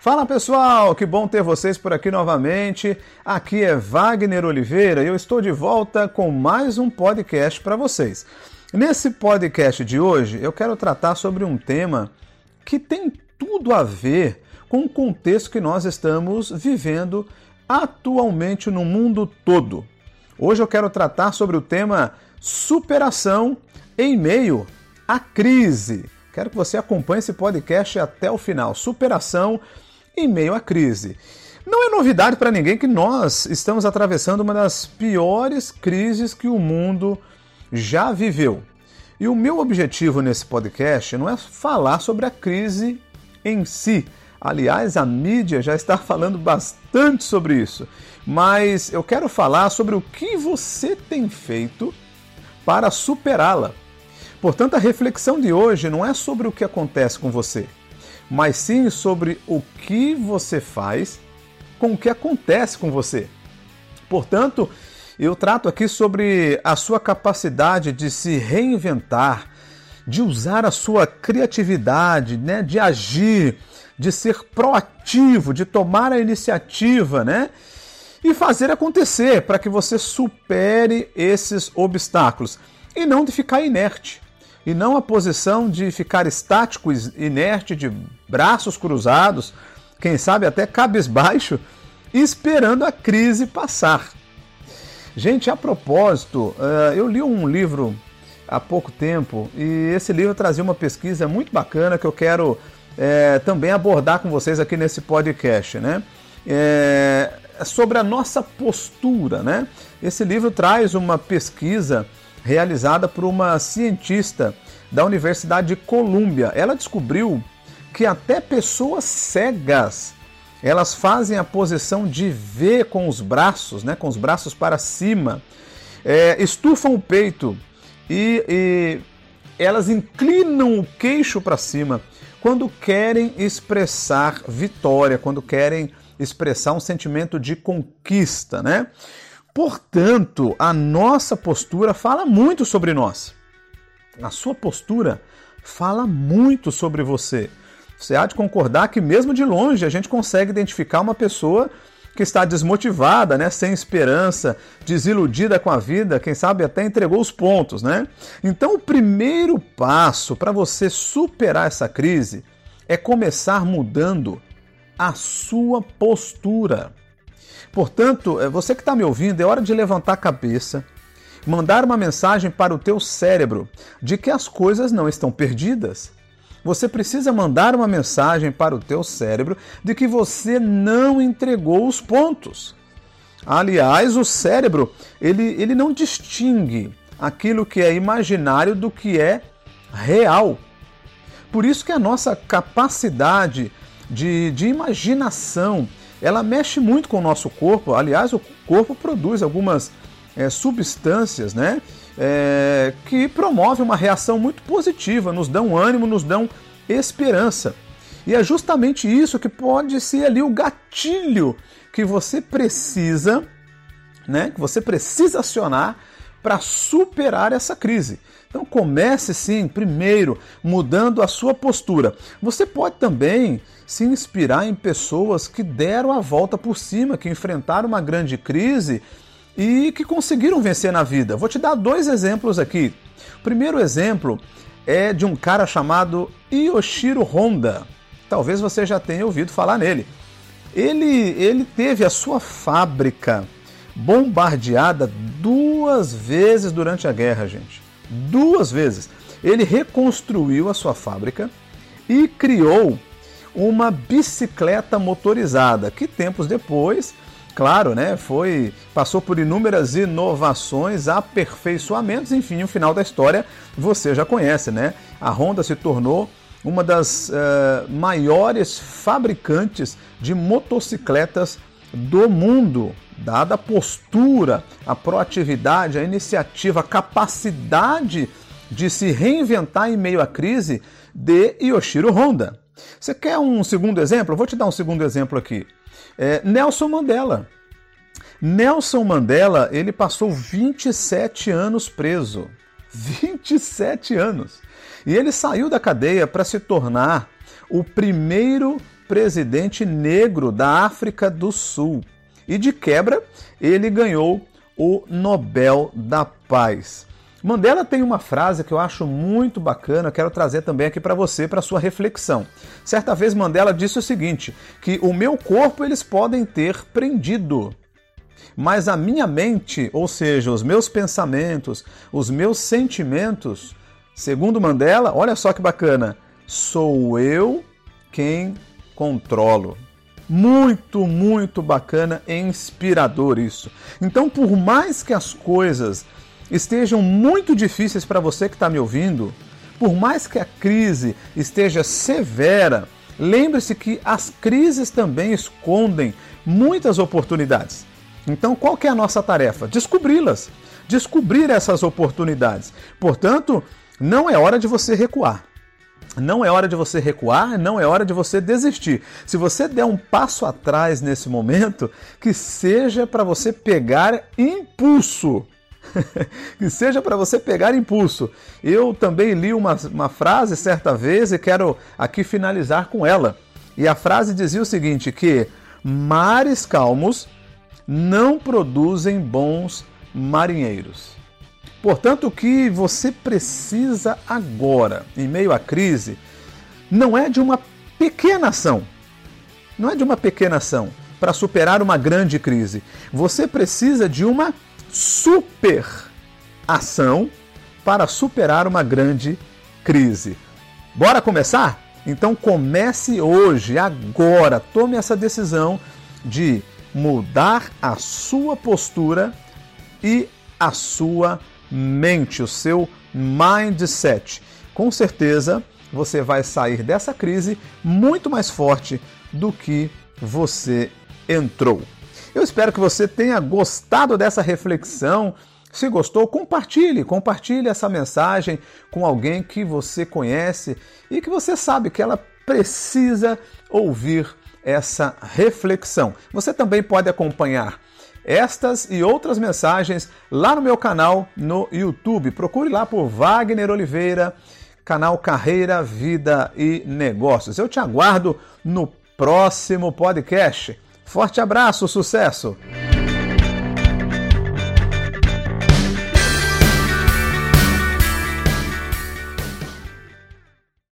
Fala pessoal, que bom ter vocês por aqui novamente. Aqui é Wagner Oliveira e eu estou de volta com mais um podcast para vocês. Nesse podcast de hoje eu quero tratar sobre um tema que tem tudo a ver com o contexto que nós estamos vivendo atualmente no mundo todo. Hoje eu quero tratar sobre o tema superação em meio à crise. Quero que você acompanhe esse podcast até o final. Superação em meio à crise. Não é novidade para ninguém que nós estamos atravessando uma das piores crises que o mundo já viveu. E o meu objetivo nesse podcast não é falar sobre a crise em si. Aliás, a mídia já está falando bastante sobre isso. Mas eu quero falar sobre o que você tem feito para superá-la. Portanto, a reflexão de hoje não é sobre o que acontece com você, mas sim sobre o que você faz com o que acontece com você. Portanto, eu trato aqui sobre a sua capacidade de se reinventar, de usar a sua criatividade, né, de agir, de ser proativo, de tomar a iniciativa, né? E fazer acontecer para que você supere esses obstáculos e não de ficar inerte e não a posição de ficar estático, inerte, de braços cruzados, quem sabe até cabisbaixo, esperando a crise passar. Gente, a propósito, eh, eu li um livro há pouco tempo e esse livro trazia uma pesquisa muito bacana que eu quero é, também abordar com vocês aqui nesse podcast, né? É, sobre a nossa postura, né? Esse livro traz uma pesquisa realizada por uma cientista da Universidade de Colômbia. Ela descobriu que até pessoas cegas elas fazem a posição de V com os braços, né, com os braços para cima, é, estufam o peito e, e elas inclinam o queixo para cima quando querem expressar vitória, quando querem expressar um sentimento de conquista, né? Portanto, a nossa postura fala muito sobre nós. A sua postura fala muito sobre você. Você há de concordar que, mesmo de longe, a gente consegue identificar uma pessoa que está desmotivada, né, sem esperança, desiludida com a vida, quem sabe até entregou os pontos, né? Então, o primeiro passo para você superar essa crise é começar mudando a sua postura. Portanto, é, você que está me ouvindo, é hora de levantar a cabeça, mandar uma mensagem para o teu cérebro de que as coisas não estão perdidas. Você precisa mandar uma mensagem para o teu cérebro de que você não entregou os pontos. Aliás, o cérebro, ele, ele não distingue aquilo que é imaginário do que é real. Por isso que a nossa capacidade de, de imaginação, ela mexe muito com o nosso corpo. Aliás, o corpo produz algumas é, substâncias, né? É, que promovem uma reação muito positiva, nos dão ânimo, nos dão esperança. E é justamente isso que pode ser ali o gatilho que você precisa, né? Que você precisa acionar para superar essa crise. Então comece sim, primeiro, mudando a sua postura. Você pode também se inspirar em pessoas que deram a volta por cima, que enfrentaram uma grande crise e que conseguiram vencer na vida. Vou te dar dois exemplos aqui. O primeiro exemplo é de um cara chamado Yoshiro Honda. Talvez você já tenha ouvido falar nele. Ele, ele teve a sua fábrica bombardeada duas vezes durante a guerra, gente duas vezes. Ele reconstruiu a sua fábrica e criou uma bicicleta motorizada, que tempos depois, claro, né, foi passou por inúmeras inovações, aperfeiçoamentos, enfim, o final da história você já conhece, né? A Honda se tornou uma das uh, maiores fabricantes de motocicletas do mundo dada a postura, a proatividade, a iniciativa, a capacidade de se reinventar em meio à crise de Yoshiro Honda. Você quer um segundo exemplo? Vou te dar um segundo exemplo aqui. É Nelson Mandela. Nelson Mandela, ele passou 27 anos preso. 27 anos. E ele saiu da cadeia para se tornar o primeiro presidente negro da África do Sul. E de quebra, ele ganhou o Nobel da Paz. Mandela tem uma frase que eu acho muito bacana, quero trazer também aqui para você, para sua reflexão. Certa vez Mandela disse o seguinte, que o meu corpo eles podem ter prendido, mas a minha mente, ou seja, os meus pensamentos, os meus sentimentos, segundo Mandela, olha só que bacana, sou eu quem controlo. Muito, muito bacana e inspirador isso. Então, por mais que as coisas estejam muito difíceis para você que está me ouvindo, por mais que a crise esteja severa, lembre-se que as crises também escondem muitas oportunidades. Então, qual que é a nossa tarefa? Descobri-las, descobrir essas oportunidades. Portanto, não é hora de você recuar. Não é hora de você recuar, não é hora de você desistir. Se você der um passo atrás nesse momento, que seja para você pegar impulso. que seja para você pegar impulso. Eu também li uma, uma frase certa vez e quero aqui finalizar com ela. E a frase dizia o seguinte: que mares calmos não produzem bons marinheiros. Portanto, o que você precisa agora, em meio à crise, não é de uma pequena ação. Não é de uma pequena ação para superar uma grande crise. Você precisa de uma super ação para superar uma grande crise. Bora começar? Então comece hoje, agora. Tome essa decisão de mudar a sua postura e a sua mente, o seu mindset. Com certeza você vai sair dessa crise muito mais forte do que você entrou. Eu espero que você tenha gostado dessa reflexão. Se gostou, compartilhe, compartilhe essa mensagem com alguém que você conhece e que você sabe que ela precisa ouvir essa reflexão. Você também pode acompanhar estas e outras mensagens lá no meu canal no YouTube. Procure lá por Wagner Oliveira, canal Carreira, Vida e Negócios. Eu te aguardo no próximo podcast. Forte abraço, sucesso!